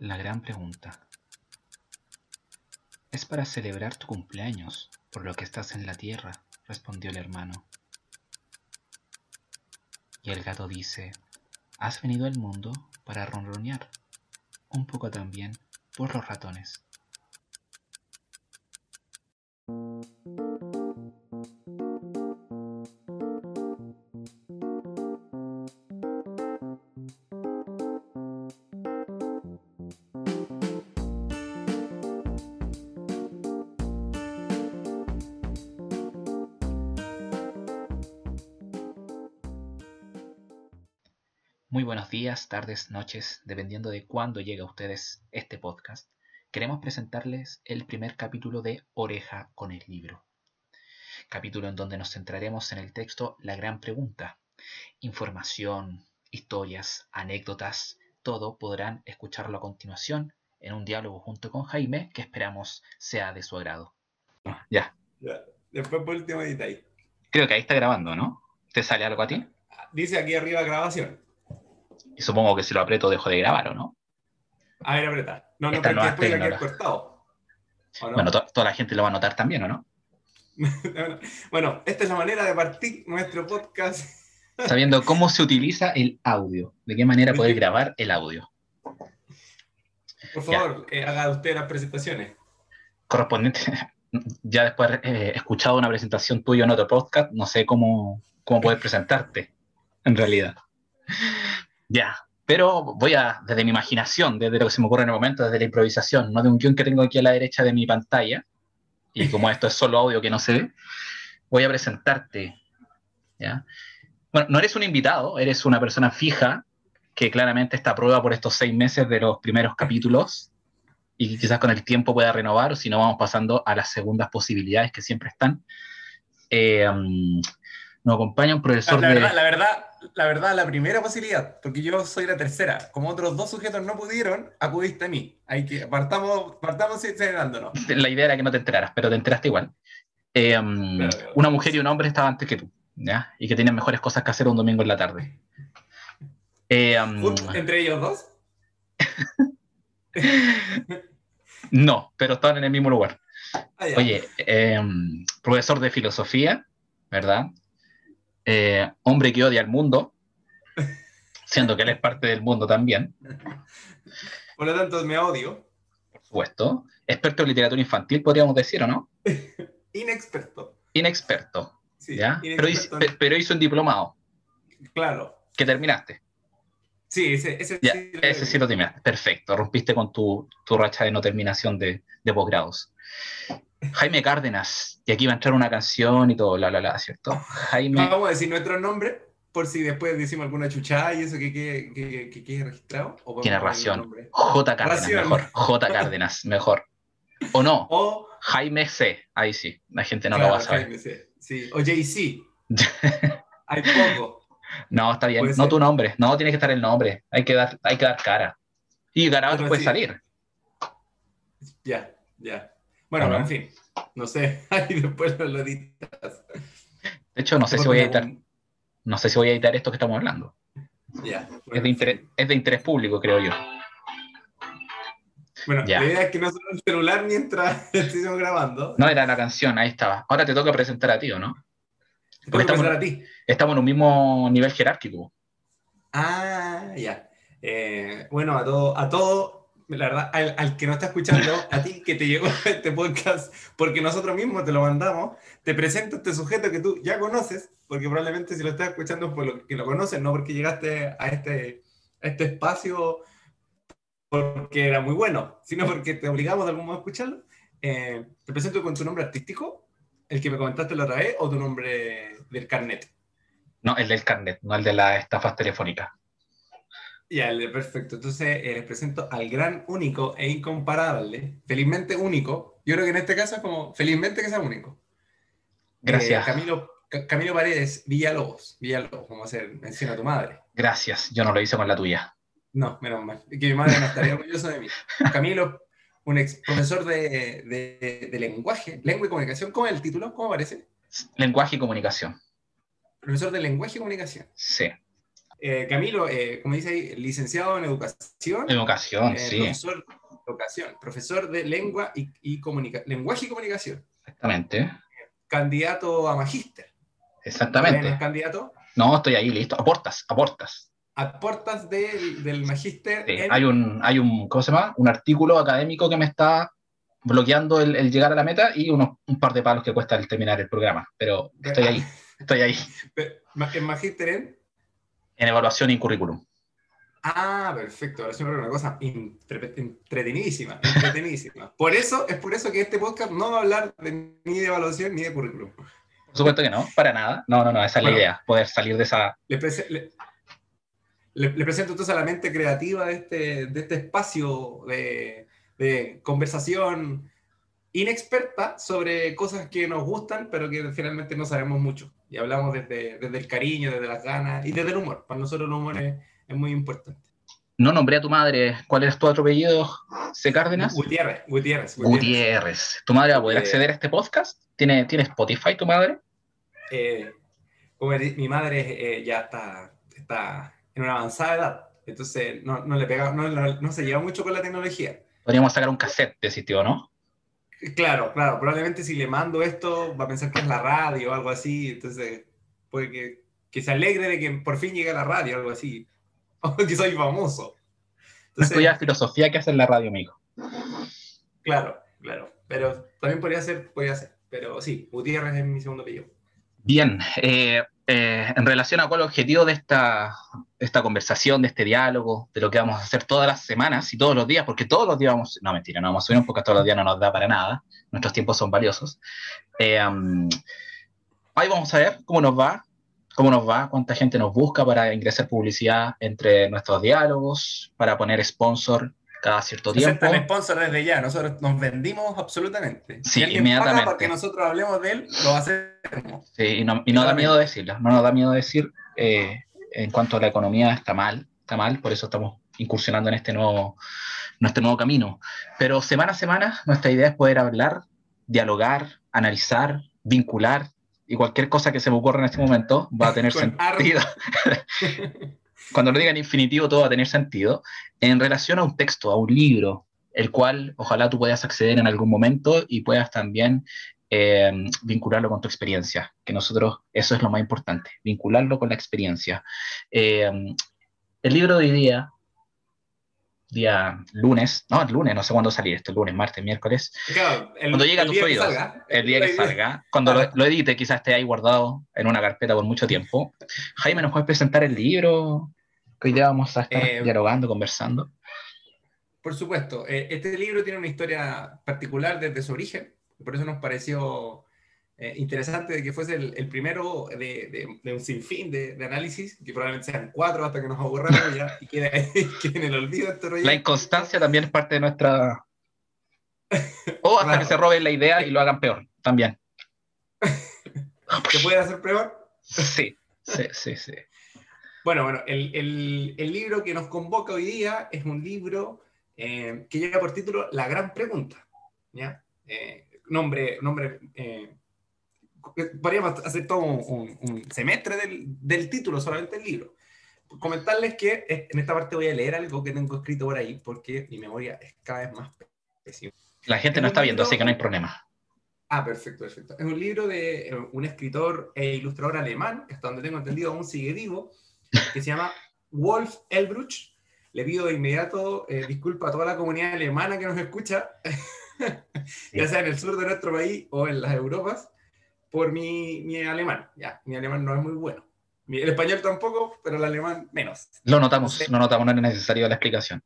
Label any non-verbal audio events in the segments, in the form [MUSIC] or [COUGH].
La gran pregunta. Es para celebrar tu cumpleaños, por lo que estás en la tierra, respondió el hermano. Y el gato dice, has venido al mundo para ronronear, un poco también por los ratones. Buenos días, tardes, noches, dependiendo de cuándo llega a ustedes este podcast. Queremos presentarles el primer capítulo de Oreja con el libro. Capítulo en donde nos centraremos en el texto La gran pregunta. Información, historias, anécdotas, todo podrán escucharlo a continuación en un diálogo junto con Jaime que esperamos sea de su agrado. Ya. Ya. Después por último ahí. Creo que ahí está grabando, ¿no? ¿Te sale algo a ti? Dice aquí arriba grabación. Y supongo que si lo aprieto dejo de grabar, ¿o no? A ver, aprieta. No, no, porque después la que he cortado. ¿O no? Bueno, to- toda la gente lo va a notar también, ¿o no? [LAUGHS] bueno, esta es la manera de partir nuestro podcast. [LAUGHS] Sabiendo cómo se utiliza el audio, de qué manera poder grabar el audio. Por favor, eh, haga usted las presentaciones. Correspondiente, [LAUGHS] ya después de eh, escuchado una presentación tuya en otro podcast, no sé cómo, cómo poder presentarte, en realidad. Ya, pero voy a, desde mi imaginación, desde lo que se me ocurre en el momento, desde la improvisación, no de un guion que tengo aquí a la derecha de mi pantalla, y como esto es solo audio que no se ve, voy a presentarte. ¿ya? Bueno, no eres un invitado, eres una persona fija que claramente está a prueba por estos seis meses de los primeros capítulos y quizás con el tiempo pueda renovar si no vamos pasando a las segundas posibilidades que siempre están. Eh, nos acompaña un La, profesor la de... verdad, la verdad, la verdad, la primera posibilidad, porque yo soy la tercera. Como otros dos sujetos no pudieron, acudiste a mí. Hay que partamos, partamos celebrándonos. la idea era que no te enteraras, pero te enteraste igual. Eh, um, Claro, claro. una mujer y un hombre estaban antes que tú, ¿ya? Y que tenían mejores cosas que hacer un domingo en la tarde. Eh, um, Entre ellos dos. [LAUGHS] no, pero estaban en el mismo lugar. Ah. Oye, eh, profesor de filosofía, ¿verdad? Eh, hombre que odia al mundo, [LAUGHS] siendo que él es parte del mundo también, Por lo tanto, me odio. por supuesto. Experto en literatura infantil, podríamos decir, ¿o no? [LAUGHS] Inexperto. Inexperto, Sí, ¿ya? Pero hizo, inexperto en- pe- pero hizo un diplomado, Claro. que terminaste. Sí, ese, ese Ya, sí. lo ese sí lo terminaste. Perfecto, rompiste con tu, tu racha de no terminación de, de posgrados. Jaime Cárdenas, y aquí va a entrar una canción y todo, bla, bla, bla, ¿cierto? Jaime, Vamos a decir nuestro nombre, por si después decimos alguna chuchada y eso que quede, que, que quede registrado. ¿o podemos Tiene razón. J. Cárdenas, Ración. mejor. J. Cárdenas, mejor. ¿O no? O Jaime C. Ahí sí, la gente no claro, lo va a saber. Jaime, sí, sí. O JC. [LAUGHS] Hay poco. No, está bien. No ser. tu nombre. No, tiene que estar el nombre. Hay que dar, hay que dar cara. Y Pero puede salir. Ya, ya. Bueno, en fin. No sé. [LAUGHS] Ahí después lo, lo editas. De hecho, no sé si voy a editar, no sé si voy a editar esto que estamos hablando. Ya. Es Bueno, de interés, es de interés público, creo yo. Bueno, la idea es que no suene el celular mientras [LAUGHS] estemos grabando. No era la canción, ahí estaba. Ahora te toca presentar a ti, ¿o no? Te tengo que estamos- presentar a ti. Estamos en un mismo nivel jerárquico. Ah, ya. Eh, bueno, a todo, a todo, la verdad, al, que no está escuchando, a ti que te llegó [LAUGHS] este podcast, porque nosotros mismos te lo mandamos, te presento este sujeto que tú ya conoces, porque probablemente si lo estás escuchando es por lo conoces, no porque llegaste a este, este espacio porque era muy bueno, sino porque te obligamos de algún modo a escucharlo. Eh, te presento con tu nombre artístico, el que me comentaste la otra vez, o tu nombre del carnet. No, el del carnet, no el de las estafas telefónicas. Ya, perfecto. Entonces eh, les presento al gran, único e incomparable, felizmente único. Yo creo que en este caso es como felizmente que sea único. Gracias. Eh, Camilo, Ca- Camilo Paredes, Villalobos. Villalobos, como hacer mención a tu madre. Gracias, yo no lo hice con la tuya. No, menos mal. Que mi madre no estaría orgullosa de mí. [LAUGHS] Camilo, un ex profesor de, de- de lenguaje, lengua y comunicación. ¿Cómo es el título? ¿Cómo aparece? Lenguaje y comunicación. Profesor de lenguaje y comunicación. Sí. Eh, Camilo, eh, como dice ahí, licenciado en educación. Educación, eh, sí. Profesor, educación, profesor de lengua y, y comunica- lenguaje y comunicación. Exactamente. Candidato a magíster. ¿Todavía no Exactamente. es candidato? No, estoy ahí, listo. Aportas, aportas. A puertas del, magíster. Sí, en- hay un, hay un, ¿cómo se llama? Un artículo académico que me está bloqueando el, el llegar a la meta y unos, un par de palos que cuesta el terminar el programa. Pero estoy ahí, estoy ahí. [LAUGHS] en magíster en. En evaluación y currículum. Ah, perfecto. Ahora sí me acuerdo una cosa entre- entretenidísima, entretenidísima. [LAUGHS] Por eso, es por eso que este podcast no va a hablar de, ni de evaluación ni de currículum. Por supuesto que no, para nada. No, no, no, esa es Bueno. la idea, poder salir de esa... Le, prese- le- presento entonces a la mente creativa de este, de este espacio de, de conversación inexperta sobre cosas que nos gustan, pero que finalmente no sabemos mucho. Y hablamos desde, desde el cariño, desde las ganas y desde el humor. Para nosotros el humor es, es muy importante. No nombré a tu madre. ¿Cuál es tu otro apellido? ¿C. Cárdenas? Gutiérrez, Gutiérrez. Gutiérrez. ¿Tu madre va a poder Gutiérrez. acceder a este podcast? ¿Tiene, ¿Tiene Spotify tu madre? Eh, como mi madre eh, ya está, está en una avanzada edad, entonces no, no le pega, no, no- no se lleva mucho con la tecnología. Podríamos sacar un cassette de sitio, ¿no? Claro, claro, probablemente si le mando esto va a pensar que es la radio o algo así, entonces puede que, que se alegre de que por fin llegue a la radio o algo así, [LAUGHS] o que soy famoso. No Entonces, estudiar filosofía que hace en la radio, amigo. claro, claro, pero también podría ser, podría ser, pero sí, Gutiérrez es mi segundo apellido. Bien, eh, eh, en relación a cuál es el objetivo de esta, esta conversación, de este diálogo, de lo que vamos a hacer todas las semanas y todos los días, porque todos los días vamos, no mentira, no vamos a subir un podcast todos los días, no nos da para nada, nuestros tiempos son valiosos. Eh, um, ahí vamos a ver cómo nos va, cómo nos va, cuánta gente nos busca para ingresar publicidad entre nuestros diálogos, para poner sponsor cada cierto tiempo. Aceptan sponsor desde ya, nosotros nos vendimos absolutamente. Sí, si inmediatamente. para que nosotros hablemos de él, lo hacemos. Sí, y no, y no da miedo decirlo, no nos da miedo decir eh, en cuanto a la economía está mal, está mal, por eso estamos incursionando en este nuevo, este nuevo camino. Pero semana a semana nuestra idea es poder hablar, dialogar, analizar, vincular y cualquier cosa que se me ocurra en este momento va a tener [LAUGHS] sentido. [LAUGHS] Cuando lo diga en infinitivo todo va a tener sentido en relación a un texto, a un libro, el cual ojalá tú puedas acceder en algún momento y puedas también eh, vincularlo con tu experiencia, que nosotros, eso es lo más importante, vincularlo con la experiencia. Eh, el libro de hoy día, día lunes, no, el lunes, no sé cuándo salir esto, lunes, martes, miércoles, Claro, el, Cuando llegue a tus oídos, salga, el día que salga, [LAUGHS] cuando lo, lo edite, quizás esté ahí guardado en una carpeta por mucho tiempo. Jaime, ¿nos puedes presentar el libro? Que hoy día vamos a estar Eh, dialogando, conversando. Por supuesto, eh, este libro tiene una historia particular desde su origen, por eso nos pareció eh, interesante de que fuese el, el primero de, de- de un sinfín de, de análisis, que probablemente sean cuatro hasta que nos aburramos ya y quede, [LAUGHS] quede en el olvido este rollo. La inconstancia también es parte de nuestra... [LAUGHS] O hasta Claro. que se roben la idea y lo hagan peor, también. [LAUGHS] ¿Se puede hacer peor? Sí, sí, sí, sí. Bueno, bueno, el, el- el libro que nos convoca hoy día es un libro eh, que lleva por título La Gran Pregunta. ¿ya? Eh, nombre, nombre eh, podríamos hacer todo un, un- semestre del, del título, solamente el libro. Comentarles que eh, en esta parte voy a leer algo que tengo escrito por ahí, porque mi memoria es cada vez más pésima. La gente no está viendo, así que no hay problema. Ah, perfecto, perfecto. Es un libro de eh, un escritor e ilustrador alemán, hasta donde tengo entendido aún sigue vivo, que se llama Wolf Elbruch. Le pido de inmediato eh, disculpa a toda la comunidad alemana que nos escucha, [LAUGHS] ya sea en el sur de nuestro país o en las Europas, por mi, mi alemán. Ya, mi alemán no es muy bueno. El español tampoco, pero el alemán menos. Lo notamos, lo notamos, no es necesario la explicación.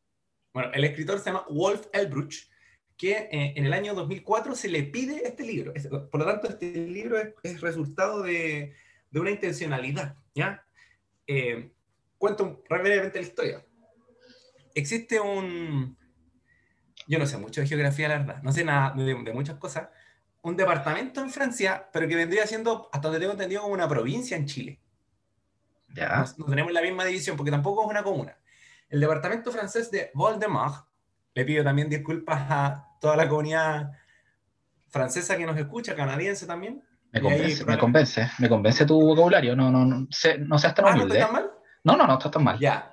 Bueno, el escritor se llama Wolf Elbruch, que eh, en el año 2004 se le pide este libro. Por lo tanto, este libro es, es resultado de, de una intencionalidad, ¿ya? Eh, cuento brevemente la historia. Existe un... Yo no sé mucho de geografía, la verdad. No sé nada de, de muchas cosas. Un departamento en Francia, pero que vendría siendo, hasta donde tengo entendido, como una provincia en Chile. Ya. No, no tenemos la misma división porque tampoco es una comuna. El departamento francés de Val-de-Marne, le pido también disculpas a toda la comunidad francesa que nos escucha, canadiense también. Me Y ahí convence, me convence, me convence tu vocabulario. No, no, no, sé, no seas tan Ah, ¿no humilde. tan mal? No, no, no, está tan mal. Ya.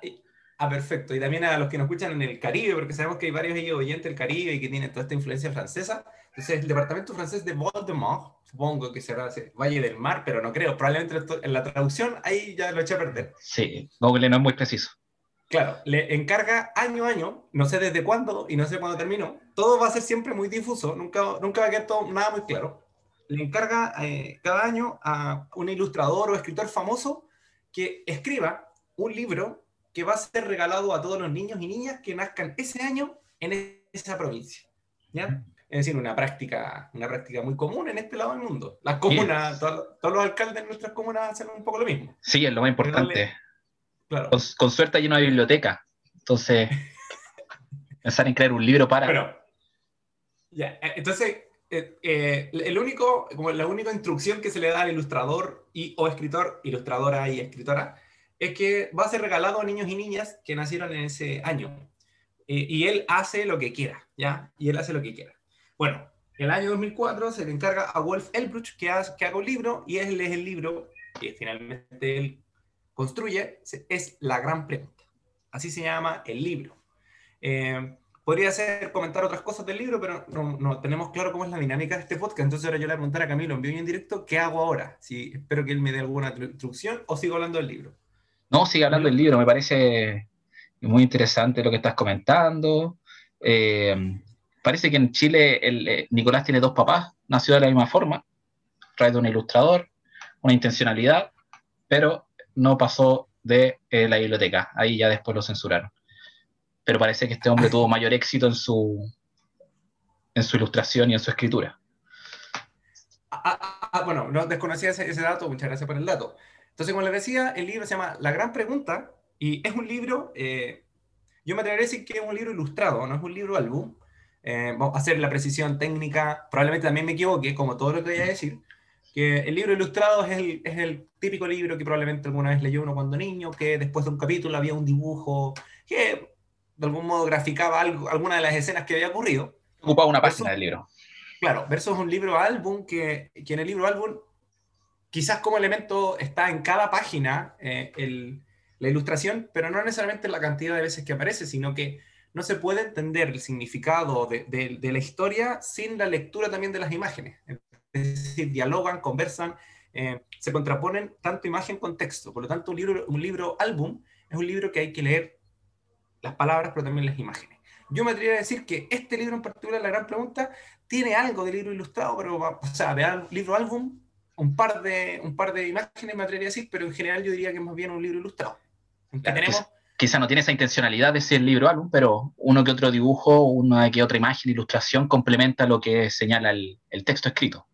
Ah, perfecto. Y también a los que nos escuchan en el Caribe, porque sabemos que hay varios oyentes del Caribe y que tienen toda esta influencia francesa. Entonces, el departamento francés de Voldemort, supongo que será Valle del Mar, pero no creo. Probablemente en la traducción ahí ya lo eché a perder. Sí, Google no es muy preciso. Claro, le encarga año a año, no sé desde cuándo y no sé cuándo terminó. Todo va a ser siempre muy difuso, nunca, nunca va a quedar todo, nada muy claro. Le encarga eh, cada año a un ilustrador o escritor famoso que escriba un libro que va a ser regalado a todos los niños y niñas que nazcan ese año en esa provincia. ¿ya? Es decir, una práctica, una práctica muy común en este lado del mundo. Las comunas, todos, los alcaldes de nuestras comunas hacen un poco lo mismo. Sí, es lo más importante. claro. con, suerte hay una biblioteca. Entonces, [LAUGHS] pensar en crear un libro para... Pero, ya, eh, entonces, eh, eh, el único, como la única instrucción que se le da al ilustrador y, o escritor, ilustradora y escritora, es que va a ser regalado a niños y niñas que nacieron en ese año. y él hace lo que quiera, ¿ya? Y él hace lo que quiera. Bueno, en el año 2004 se le encarga a Wolf Elbruch que, que haga un libro y él es el libro que finalmente él construye, es La Gran Pregunta. Así se llama el libro. Eh, podría ser comentar otras cosas del libro, pero no, no, tenemos claro cómo es la dinámica de este podcast. Entonces ahora yo le voy a preguntar a Camilo en vivo y en directo qué hago ahora. Si espero que él me dé alguna instrucción o sigo hablando del libro. No, sigue hablando del libro, me parece muy interesante lo que estás comentando. Eh, parece que en Chile el, eh, Nicolás tiene dos papás, nació de la misma forma, trae de un ilustrador, una intencionalidad, pero no pasó de eh, la biblioteca, ahí ya después lo censuraron. Pero parece que este hombre tuvo mayor éxito en su, en su ilustración y en su escritura. Ah, ah, ah, bueno, no desconocía ese, ese, dato, muchas gracias por el dato. Entonces, como les decía, el libro se llama La Gran Pregunta y es un libro, eh, yo me atrevería a decir que es un libro ilustrado, no es un libro álbum. Eh, vamos a hacer la precisión técnica, probablemente también me equivoque, como todo lo que voy a decir, que el libro ilustrado es el, es el típico libro que probablemente alguna vez leyó uno cuando niño, que después de un capítulo había un dibujo que de algún modo graficaba algo, alguna de las escenas que había ocurrido. Ocupaba una página del libro. Claro, versus un libro álbum que, que en el libro álbum quizás como elemento está en cada página eh, la ilustración, pero no necesariamente la cantidad de veces que aparece, sino que no se puede entender el significado de, la historia sin la lectura también de las imágenes. Es decir, dialogan, conversan, eh, se contraponen tanto imagen con texto. Por lo tanto, un libro, un libro álbum es un libro que hay que leer las palabras, pero también las imágenes. Yo me atrevería a decir que este libro en particular, La Gran Pregunta, tiene algo de libro ilustrado, pero, o sea, de libro álbum, un par de, un par de imágenes, me atrevería a decir, pero en general yo diría que es más bien un libro ilustrado. tenemos... Quizá no tiene esa intencionalidad de ser libro álbum, pero uno que otro dibujo, una que otra imagen, ilustración, complementa lo que señala el, texto escrito.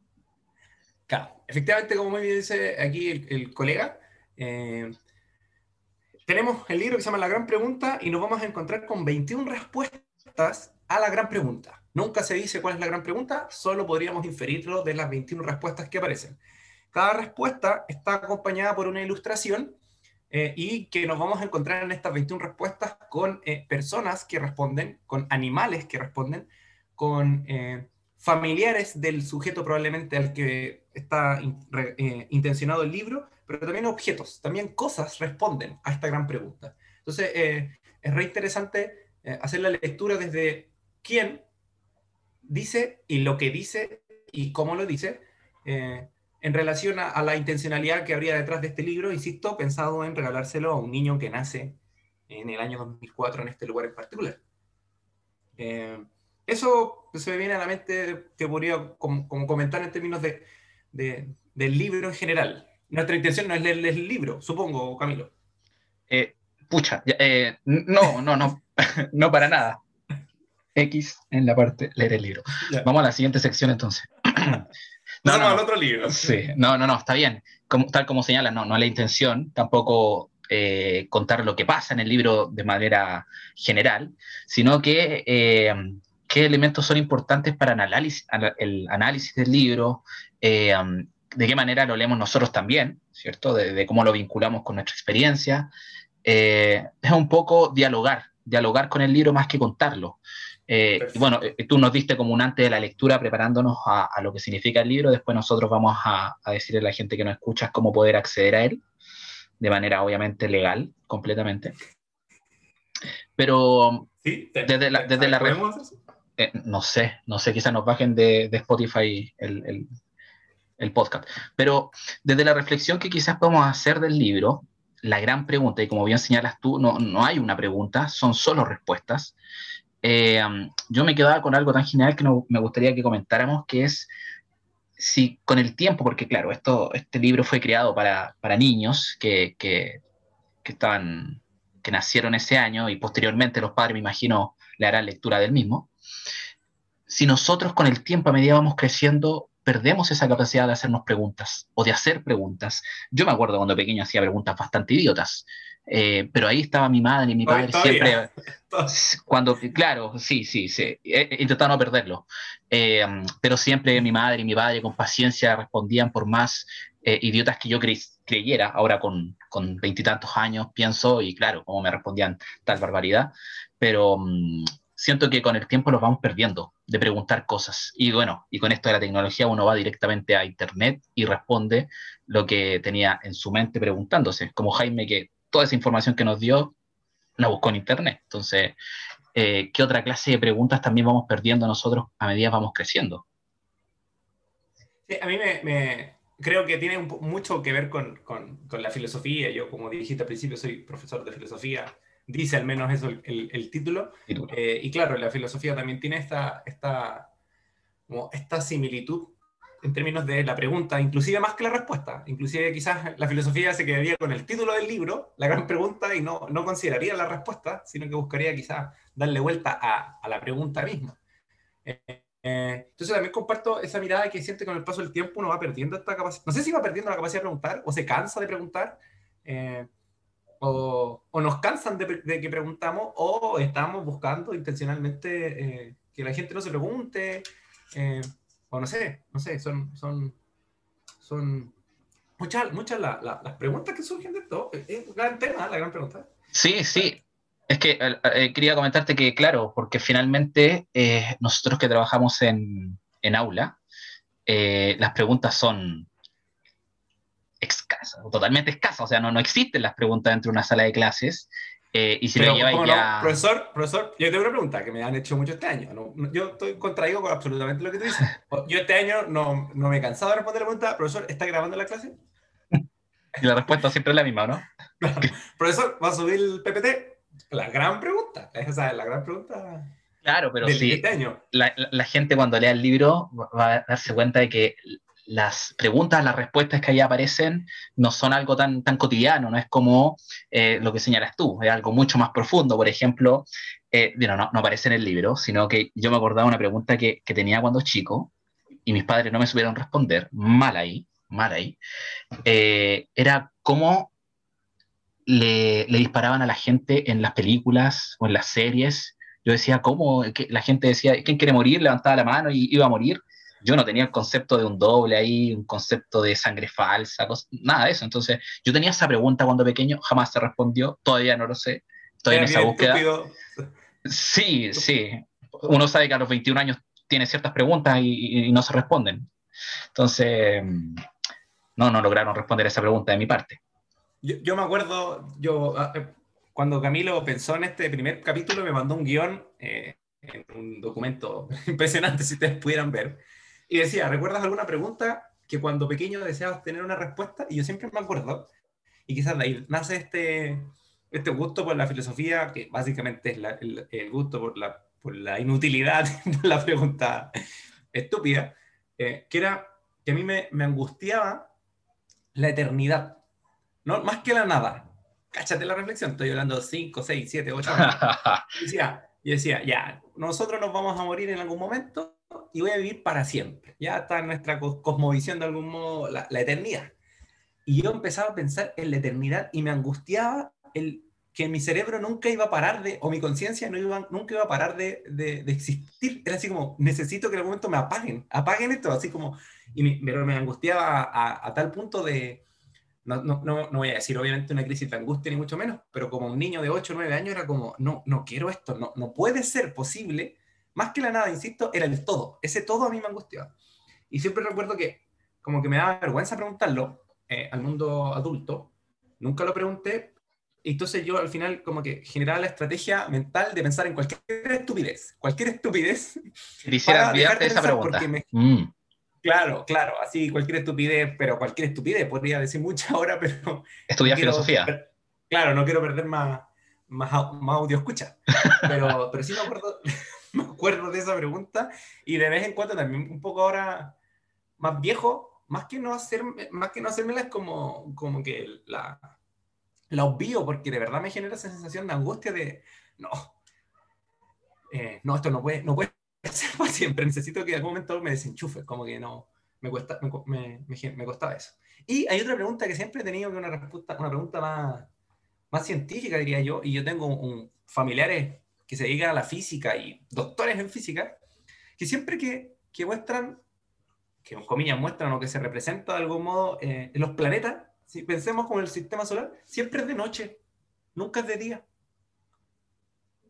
Claro, efectivamente, como bien dice aquí el, el colega, eh, tenemos el libro que se llama La Gran Pregunta y nos vamos a encontrar con 21 respuestas a la gran pregunta. Nunca se dice cuál es la gran pregunta, solo podríamos inferirlo de las 21 respuestas que aparecen. Cada respuesta está acompañada por una ilustración eh, y que nos vamos a encontrar en estas 21 respuestas con eh, personas que responden, con animales que responden, con eh, familiares del sujeto probablemente al que está intencionado el libro, pero también objetos, también cosas responden a esta gran pregunta. Entonces, es re interesante hacer la lectura desde quién dice y lo que dice y cómo lo dice eh, en relación a, la intencionalidad que habría detrás de este libro, insisto, pensado en regalárselo a un niño que nace en el año 2004 en este lugar en particular. Eh, eso se me viene a la mente que podría como, comentar en términos de, del libro en general. Nuestra intención no es leer el libro, supongo, Camilo. Eh, pucha, no, no, no, [LAUGHS] no para nada. X en la parte leer el libro. Vamos a la siguiente sección entonces. [CLEARS THROAT] no, no, al otro libro. Sí, no, no, no, está bien. Como, tal como señala, no, no es la intención, tampoco eh, contar lo que pasa en el libro de manera general, sino que eh, qué elementos son importantes para el análisis, el análisis del libro, eh, de qué manera lo leemos nosotros también, ¿cierto? De, de cómo lo vinculamos con nuestra experiencia. es un poco dialogar, dialogar con el libro más que contarlo. Eh, bueno, eh, tú nos diste como un antes de la lectura preparándonos a, lo que significa el libro, después nosotros vamos a, decirle a la gente que nos escucha cómo poder acceder a él. de manera obviamente legal, completamente. Pero desde la, desde la eh, no sé, no sé, quizás nos bajen de, Spotify el, el, podcast. Pero desde la reflexión que quizás podemos hacer del libro, la gran pregunta, y como bien señalas tú, no, no hay una pregunta, son solo respuestas. Eh, yo me quedaba con algo tan general que me gustaría que comentáramos, que es si con el tiempo, porque claro, esto, este libro fue creado para, para niños que, que, que, estaban, que nacieron ese año y posteriormente los padres, me imagino, le harán lectura del mismo. Si nosotros con el tiempo, a medida vamos creciendo, perdemos esa capacidad de hacernos preguntas o de hacer preguntas. Yo me acuerdo cuando pequeño hacía preguntas bastante idiotas. Eh, pero ahí estaba mi madre y mi padre siempre, cuando, claro, sí, sí, sí, he, intentado no perderlo, eh, pero siempre mi madre y mi padre con paciencia respondían por más eh, idiotas que yo creyera, ahora con veintitantos años pienso, y claro, como me respondían tal barbaridad, pero mm, siento que con el tiempo los vamos perdiendo de preguntar cosas. Y bueno, y con esto de la tecnología uno va directamente a Internet y responde lo que tenía en su mente preguntándose, como Jaime que toda esa información que nos dio la buscó en Internet. Entonces, eh, ¿qué otra clase de preguntas también vamos perdiendo nosotros a medida que vamos creciendo? a mí me, creo que tiene mucho que ver con, con, la filosofía. Yo, como dijiste al principio, soy profesor de filosofía. Dice al menos eso el, título. Eh, y claro, la filosofía también tiene esta, esta, como esta similitud en términos de la pregunta, inclusive más que la respuesta. Inclusive quizás la filosofía se quedaría con el título del libro, la gran pregunta, y no, no consideraría la respuesta, sino que buscaría quizás darle vuelta a, a la pregunta misma. Eh, entonces también comparto esa mirada que siente con el paso del tiempo uno va perdiendo esta capacidad, no sé si va perdiendo la capacidad de preguntar o se cansa de preguntar, eh, o, o, nos cansan de, de, que preguntamos, o estamos buscando intencionalmente eh, que la gente no se pregunte o no sé, no sé, son, son, son muchas, muchas las preguntas que surgen de esto. Es un gran tema, la gran pregunta. Sí, sí. Es que eh, eh, quería comentarte que, claro, porque finalmente eh, nosotros que trabajamos en, en aula, las preguntas son escasas, totalmente escasas, o sea, no, no existen las preguntas dentro de una sala de clases, eh, y si lo lleva ya... Profesor, profesor, yo tengo una pregunta que me han hecho mucho este año. ¿no? Yo estoy contraído con absolutamente lo que tú dices. [LAUGHS] Yo este año no, no me he cansado de responder la pregunta. Profesor, ¿está grabando la clase? Y la respuesta siempre es la misma, ¿no? [LAUGHS] profesor, ¿va a subir el PPT? La gran pregunta. Esa es la gran pregunta. Claro, pero sí. Este año. La, la, gente cuando lea el libro va a darse cuenta de que las preguntas, las respuestas que ahí aparecen no son algo tan, tan cotidiano, no es como eh, lo que señalas tú, es algo mucho más profundo. Por ejemplo, eh, no, no, aparece en el libro, sino que yo me acordaba una pregunta que, que, tenía cuando chico y mis padres no me supieron responder, mal ahí, mal ahí, eh, era cómo le, le, disparaban a la gente en las películas o en las series. Yo decía, ¿cómo? La gente decía, ¿quién quiere morir? Levantaba la mano y iba a morir yo no tenía el concepto de un doble ahí, un concepto de sangre falsa, nada de eso. Entonces, yo tenía esa pregunta cuando pequeño, jamás se respondió, todavía no lo sé, estoy en esa búsqueda. Sí, sí. Uno sabe que a los 21 años tiene ciertas preguntas y, no se responden. Entonces, no, no lograron responder esa pregunta de mi parte. Yo, me acuerdo, yo ah, eh, cuando Camilo pensó en este primer capítulo, me mandó un guion eh, en un documento [LAUGHS] impresionante, si ustedes pudieran ver y decía, ¿recuerdas alguna pregunta que cuando pequeño deseabas tener una respuesta? Y yo siempre me acuerdo, y quizás de ahí nace este, este gusto por la filosofía, que básicamente es el, gusto por la, por la inutilidad [LAUGHS] de la pregunta estúpida, eh, que era que a mí me, me, angustiaba la eternidad, ¿no? más que la nada. Cáchate la reflexión, estoy hablando 5, 6, 7, 8 años. [LAUGHS] Y decía, y decía, ya, nosotros nos vamos a morir en algún momento y voy a vivir para siempre. Ya está en nuestra cosmovisión de algún modo la, eternidad. Y yo empezaba a pensar en la eternidad y me angustiaba el que mi cerebro nunca iba a parar de, o mi conciencia no iba, nunca iba a parar de, de, existir. Era así como, necesito que en algún momento me apaguen, apaguen esto, así como, y me, me angustiaba a, a, tal punto de, no, no, no, no, voy a decir obviamente una crisis de angustia ni mucho menos, pero como un niño de 8 o 9 años era como, no, no quiero esto, no, no puede ser posible más que la nada, insisto, era el todo. Ese todo a mí me angustiaba. Y siempre recuerdo que como que me daba vergüenza preguntarlo eh, al mundo adulto, nunca lo pregunté. Y entonces yo al final como que generaba la estrategia mental de pensar en cualquier estupidez, cualquier estupidez. Quisiera olvidarte esa pregunta. Mm. Claro, claro, así cualquier estupidez, pero cualquier estupidez, podría decir mucha ahora, pero... Estudiar filosofía. claro, no quiero perder más, más, audio escucha, pero, [LAUGHS] pero sí me acuerdo, [LAUGHS] me acuerdo de esa pregunta y de vez en cuando también un poco ahora más viejo, más que no, hacer, más que no hacérmela es como, como que la, la obvio porque de verdad me genera esa sensación de angustia de, no, eh, no, esto no puede, no puede [LAUGHS] ser para siempre, necesito que en algún momento me desenchufe, como que no, me, cuesta, me, me, me, costaba eso. Y hay otra pregunta que siempre he tenido, que una, respuesta, una pregunta más, más científica, diría yo, y yo tengo un, familiares que se dedican a la física y doctores en física, que siempre que, que muestran, que en comillas muestran o que se representa de algún modo eh, en los planetas, si pensemos como el sistema solar, siempre es de noche, nunca es de día.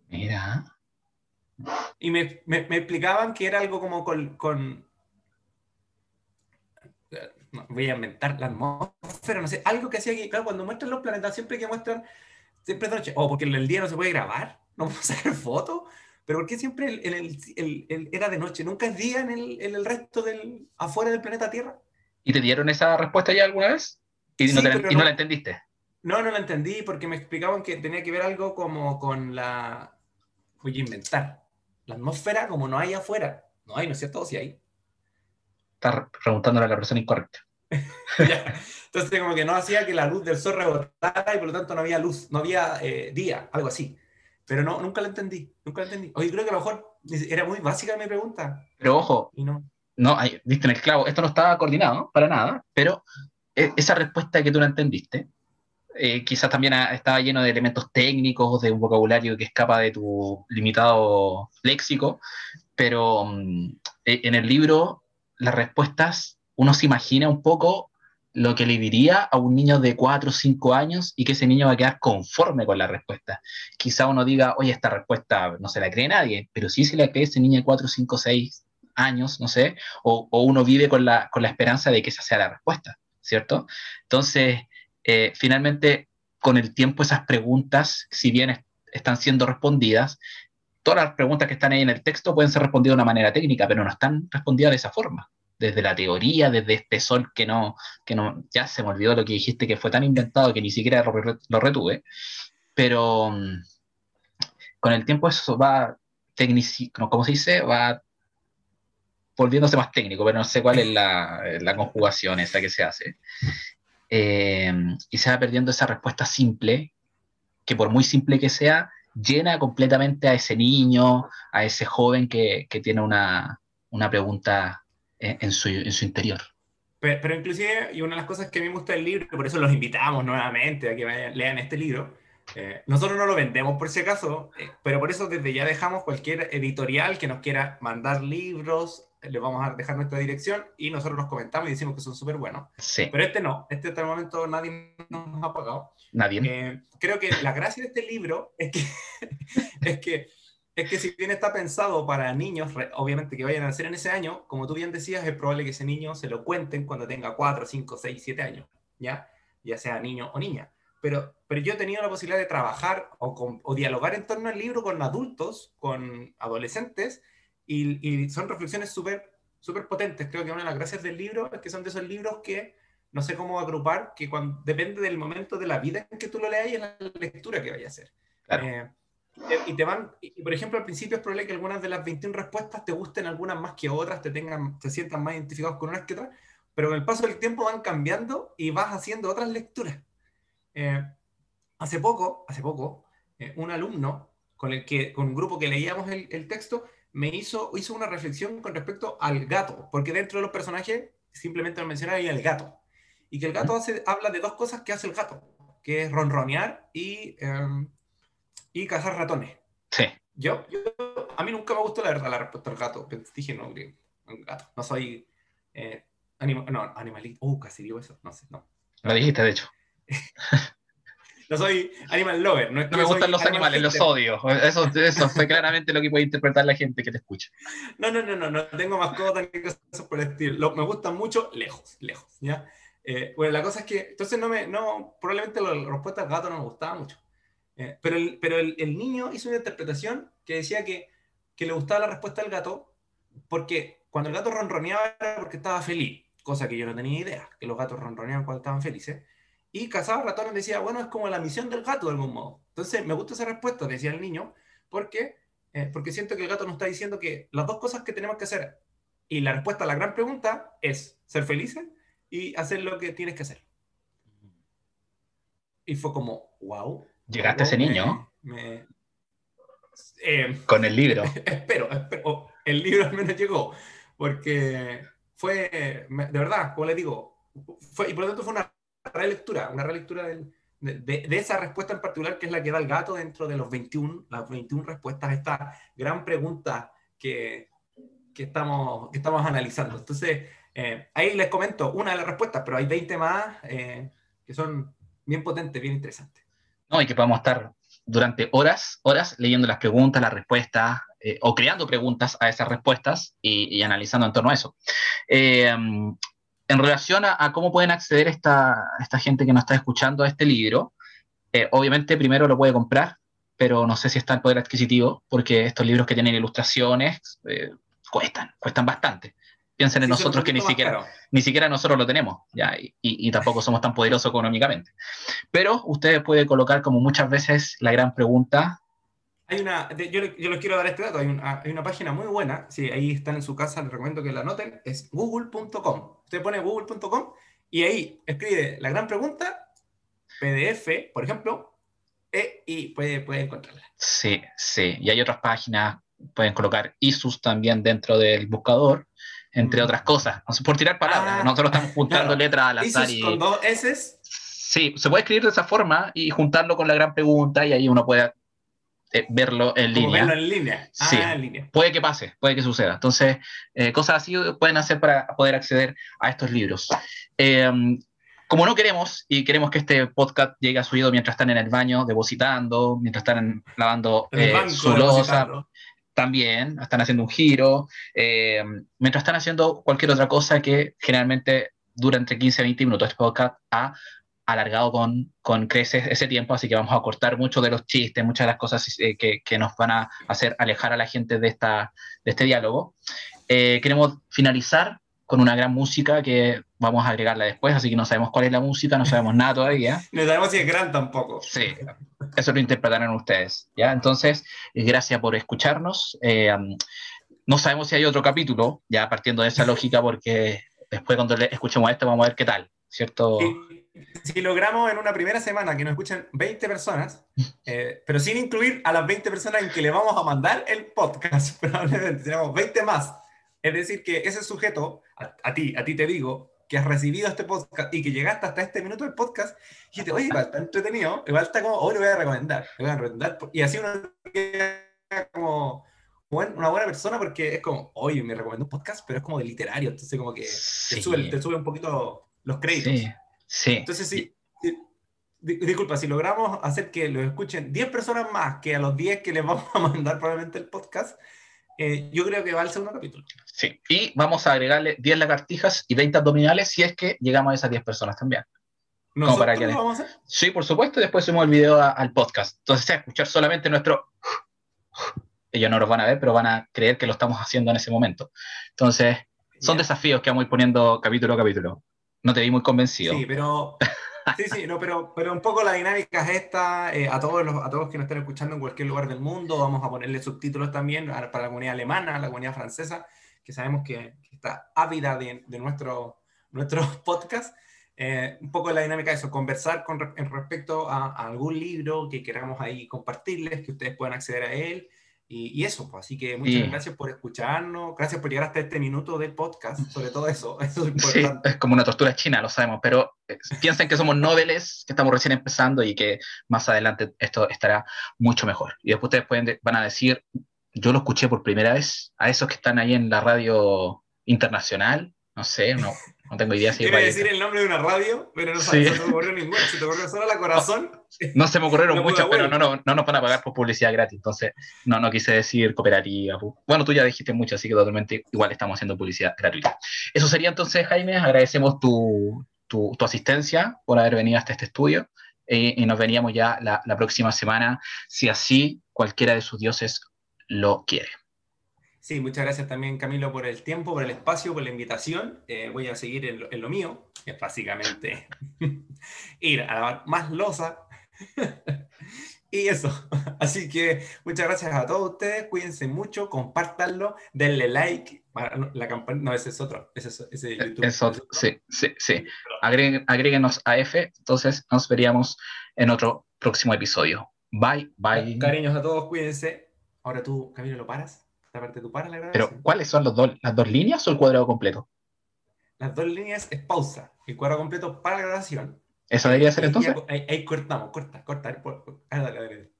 Mira. Y me, me, explicaban que era algo como con, con voy a inventar la atmósfera, no sé, algo que hacía que, claro, cuando muestran los planetas, siempre que muestran, siempre es de noche, o porque el día no se puede grabar, no podemos sacar fotos, pero porque siempre el, el, el, era de noche, nunca es día en el, en resto del, afuera del planeta Tierra. ¿Y te dieron esa respuesta ya alguna vez? ¿Y, no, no, la entendiste? No, no la entendí porque me explicaban que tenía que ver algo como con la... Voy a inventar. La atmósfera como no hay afuera. No hay, ¿no es cierto? ¿O sí hay? Estás preguntándole a la persona incorrecta. [LAUGHS] Entonces como que no hacía que la luz del sol rebotara y por lo tanto no había luz, no había eh, día, algo así. Pero no, nunca lo entendí, nunca lo entendí. Oye, creo que a lo mejor era muy básica mi pregunta. Pero ojo, y no, no viste en el clavo, esto no estaba coordinado para nada, pero e, esa respuesta que tú no entendiste, eh, quizás también estaba lleno de elementos técnicos, de un vocabulario que escapa de tu limitado léxico, pero e, en el libro las respuestas uno se imagina un poco lo que le diría a un niño de 4 o 5 años y que ese niño va a quedar conforme con la respuesta. Quizá uno diga, oye, esta respuesta no se la cree nadie, pero sí se la cree ese niño de 4, 5, 6 años, no sé, o, uno vive con la, con la esperanza de que esa sea la respuesta. ¿cierto? Entonces, eh, finalmente, con el tiempo esas preguntas, si bien están siendo respondidas, todas las preguntas que están ahí en el texto pueden ser respondidas de una manera técnica, pero no están respondidas de esa forma. Desde la teoría, desde este sol que no, que no, ya se me olvidó lo que dijiste, que fue tan inventado que ni siquiera lo, retuve, pero mm, con el tiempo eso va, como se dice, va volviéndose más técnico, pero no sé cuál es la, conjugación esa que se hace. Eh, y se va perdiendo esa respuesta simple, que por muy simple que sea, llena completamente a ese niño, a ese joven que, tiene una, pregunta en, su, interior. Pero, inclusive, y una de las cosas que a mí me gusta del libro, por eso los invitamos nuevamente a que lean este libro, eh, nosotros no lo vendemos por si acaso, eh, pero por eso desde ya dejamos cualquier editorial que nos quiera mandar libros, le vamos a dejar nuestra dirección y nosotros nos comentamos y decimos que son súper buenos. Sí. Pero este no, este hasta el momento nadie nos ha pagado. Nadie. Eh, creo que la gracia de este libro es que, [LAUGHS] es que, es que si bien está pensado para niños, obviamente que vayan a nacer en ese año, como tú bien decías, es probable que ese niño se lo cuenten cuando tenga 4, 5, 6, 7 años, ¿ya? Ya sea niño o niña. Pero, pero yo he tenido la posibilidad de trabajar o, o dialogar en torno al libro con adultos, con adolescentes, y, son reflexiones súper súper potentes. Creo que una de las gracias del libro es que son de esos libros que no sé cómo agrupar, que cuando, depende del momento de la vida en que tú lo leas y en la lectura que vaya a hacer. Eh, y te van, y por ejemplo, al principio es probable que algunas de las 21 respuestas te gusten algunas más que otras, te, tengan, te sientan más identificados con unas que otras, pero con el paso del tiempo van cambiando y vas haciendo otras lecturas. Eh, hace poco, hace poco, eh, un alumno con el que, con un grupo que leíamos el, el texto, me hizo, hizo una reflexión con respecto al gato, porque dentro de los personajes simplemente lo mencionaba el gato. Y que el gato hace, habla de dos cosas que hace el gato, que es ronronear y, em, y cazar ratones. Sí. Yo, yo, a mí nunca me gustó la verdad la respuesta al gato. Dije, no, un gato. No soy eh, no, animalito. Uh, casi digo eso. No sé, no. Lo dijiste, de hecho. [LAUGHS] no soy animal lover. No, me gustan los animales, los odio. Eso, eso fue claramente lo que puede interpretar la gente que te escucha. [LAUGHS] No, no, no, no, no tengo mascotas ni cosas por el estilo. me gustan mucho lejos, lejos, ¿ya? Eh, bueno, la cosa es que, entonces no me, no, probablemente la, respuesta del gato no me gustaba mucho. Eh, pero el, pero el, el, niño hizo una interpretación que decía que, que le gustaba la respuesta del gato porque cuando el gato ronroneaba era porque estaba feliz, cosa que yo no tenía idea, que los gatos ronroneaban cuando estaban felices. Y cazaba ratones decía, bueno, es como la misión del gato de algún modo. Entonces, me gusta esa respuesta, decía el niño, porque, eh, porque siento que el gato nos está diciendo que las dos cosas que tenemos que hacer y la respuesta a la gran pregunta es ser felices y hacer lo que tienes que hacer. Y fue como, wow. Llegaste a ese niño. Eh, Con el libro. [LAUGHS] espero, espero. El libro al menos llegó. Porque fue, de verdad, como le digo, fue, y por lo tanto fue una relectura, una relectura de, de, esa respuesta en particular, que es la que da el gato dentro de los 21, las 21 respuestas a esta gran pregunta que, que, estamos, que estamos analizando. Entonces, eh, ahí les comento una de las respuestas, pero hay 20 más eh, que son bien potentes, bien interesantes. No, y que podemos estar durante horas, horas leyendo las preguntas, las respuestas, eh, o creando preguntas a esas respuestas y, analizando en torno a eso. en relación a, cómo pueden acceder esta, esta gente que nos está escuchando a este libro, obviamente primero lo puede comprar, pero no sé si está en poder adquisitivo, porque estos libros que tienen ilustraciones cuestan, cuestan bastante. Piensen en nosotros que ni siquiera, ni siquiera nosotros lo tenemos, ya, y, tampoco somos tan poderosos económicamente. Pero ustedes pueden colocar como muchas veces la gran pregunta. Hay una, yo, yo, les quiero dar este dato, hay una, hay una página muy buena, si ahí están en su casa, les recomiendo que la anoten, es google.com. Usted pone google.com y ahí escribe la gran pregunta, PDF, por ejemplo, e, y puede, puede encontrarla. Sí, sí, y hay otras páginas, pueden colocar ISUS también dentro del buscador entre otras cosas. por tirar palabras, ah, nosotros estamos juntando letras al azar. Y, con dos S? Sí, se puede escribir de esa forma y juntarlo con la gran pregunta y ahí uno puede eh, verlo en línea. Verlo en línea. sí, ah, en línea. Puede que pase, puede que suceda. Entonces, eh, cosas así pueden hacer para poder acceder a estos libros. Em, como no queremos y queremos que este podcast llegue a su oído mientras están en el baño depositando, mientras están lavando eh, su losa, también están haciendo un giro, eh, mientras están haciendo cualquier otra cosa que generalmente dura entre 15 a 20 minutos. Este podcast ha alargado con, con creces ese tiempo, así que vamos a cortar mucho de los chistes, muchas de las cosas eh, que, que, nos van a hacer alejar a la gente de, esta, de este diálogo. Eh, queremos finalizar con una gran música que vamos a agregarla después, así que no sabemos cuál es la música, no sabemos nada todavía. [LAUGHS] no sabemos si es gran tampoco. Sí, eso lo interpretarán ustedes, ¿ya? Entonces, eh, gracias por escucharnos. Eh, no sabemos si hay otro capítulo, ya partiendo de esa [LAUGHS] lógica, porque después cuando escuchemos esto vamos a ver qué tal, ¿cierto? si logramos en una primera semana que nos escuchen 20 personas, [LAUGHS] eh, pero sin incluir a las 20 personas en que le vamos a mandar el podcast, probablemente tenemos 20 más. Es decir, que ese sujeto a, ti, a ti te digo, que has recibido este podcast y que llegaste hasta este minuto del podcast, y dijiste, oye, igual está entretenido, igual está como, hoy lo voy a recomendar, lo voy a recomendar, y así uno queda como una buena persona porque es como, oye, me recomendó un podcast, pero es como de literario, entonces como que te, sube, te, sube, un poquito los créditos. Sí, sí. Entonces sí, disculpa, si logramos hacer que lo escuchen 10 personas más que a los 10 que les vamos a mandar probablemente el podcast, eh, yo creo que va al segundo capítulo. Sí, y vamos a agregarle 10 lagartijas y 20 abdominales si es que llegamos a esas 10 personas también. ¿Nosotros para que lo vamos a hacer? Sí, por supuesto, y después subimos el video al podcast. Entonces, escuchar solamente nuestro... Ellos no lo van a ver, pero van a creer que lo estamos haciendo en ese momento. Entonces, son desafíos que vamos a ir poniendo capítulo a capítulo. No te vi muy convencido. Sí, pero Sí, sí, no, pero, pero un poco la dinámica es esta. Eh, a, todos los, a todos que nos estén escuchando en cualquier lugar del mundo, vamos a ponerle subtítulos también para la comunidad alemana, la comunidad francesa, que sabemos que, está ávida de, de nuestro, nuestro [LAUGHS] podcast. Eh, un poco la dinámica de eso, conversar con en respecto a, a, algún libro que queramos ahí compartirles, que ustedes puedan acceder a él. Y, eso, pues, así que muchas gracias por escucharnos, gracias por llegar hasta este minuto del podcast, sobre todo eso, [LAUGHS] eso es importante. Sí, es como una tortura china, lo sabemos, pero piensen que somos noveles, que estamos recién empezando y que más adelante esto estará mucho mejor. Y después ustedes pueden, van a decir, yo lo escuché por primera vez, a esos que están ahí en la radio internacional, no sé, no, no tengo idea si... Quiere decir el nombre de una radio, pero no, se me ocurrió ninguna. Si te ocurrió solo la corazón... No, se me ocurrieron [LAUGHS] muchas, pero no, no, no nos van a pagar por publicidad gratis. Entonces, no, no quise decir cooperativa. Bueno, tú ya dijiste mucho, así que totalmente igual estamos haciendo publicidad gratuita. Eso sería entonces, Jaime. Agradecemos tu, tu, asistencia, por haber venido hasta este estudio. Eh, y nos veníamos ya la, la próxima semana, si así cualquiera de sus dioses lo quiere. Sí, muchas gracias también Camilo por el tiempo, por el espacio, por la invitación. Eh, voy a seguir en lo, mío, que es básicamente [LAUGHS] ir a lavar más losa. [LAUGHS] y eso. Así que muchas gracias a todos ustedes, cuídense mucho, compártanlo, denle like. La campana, no, ese es otro, ese es ese YouTube. Es otro, sí, sí, sí. agréguenos a F, entonces nos veríamos en otro próximo episodio. Bye, bye. Cariños a todos, cuídense. Ahora tú, Camilo, ¿lo paras? parte tu para la Pero, ¿cuáles son los dos, las dos líneas o el cuadrado completo? Las dos líneas es pausa. El cuadrado completo para la grabación. ¿Eso debería ser entonces? Ahí, cortamos, corta, corta. Ah, dale, dale.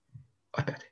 Espérate.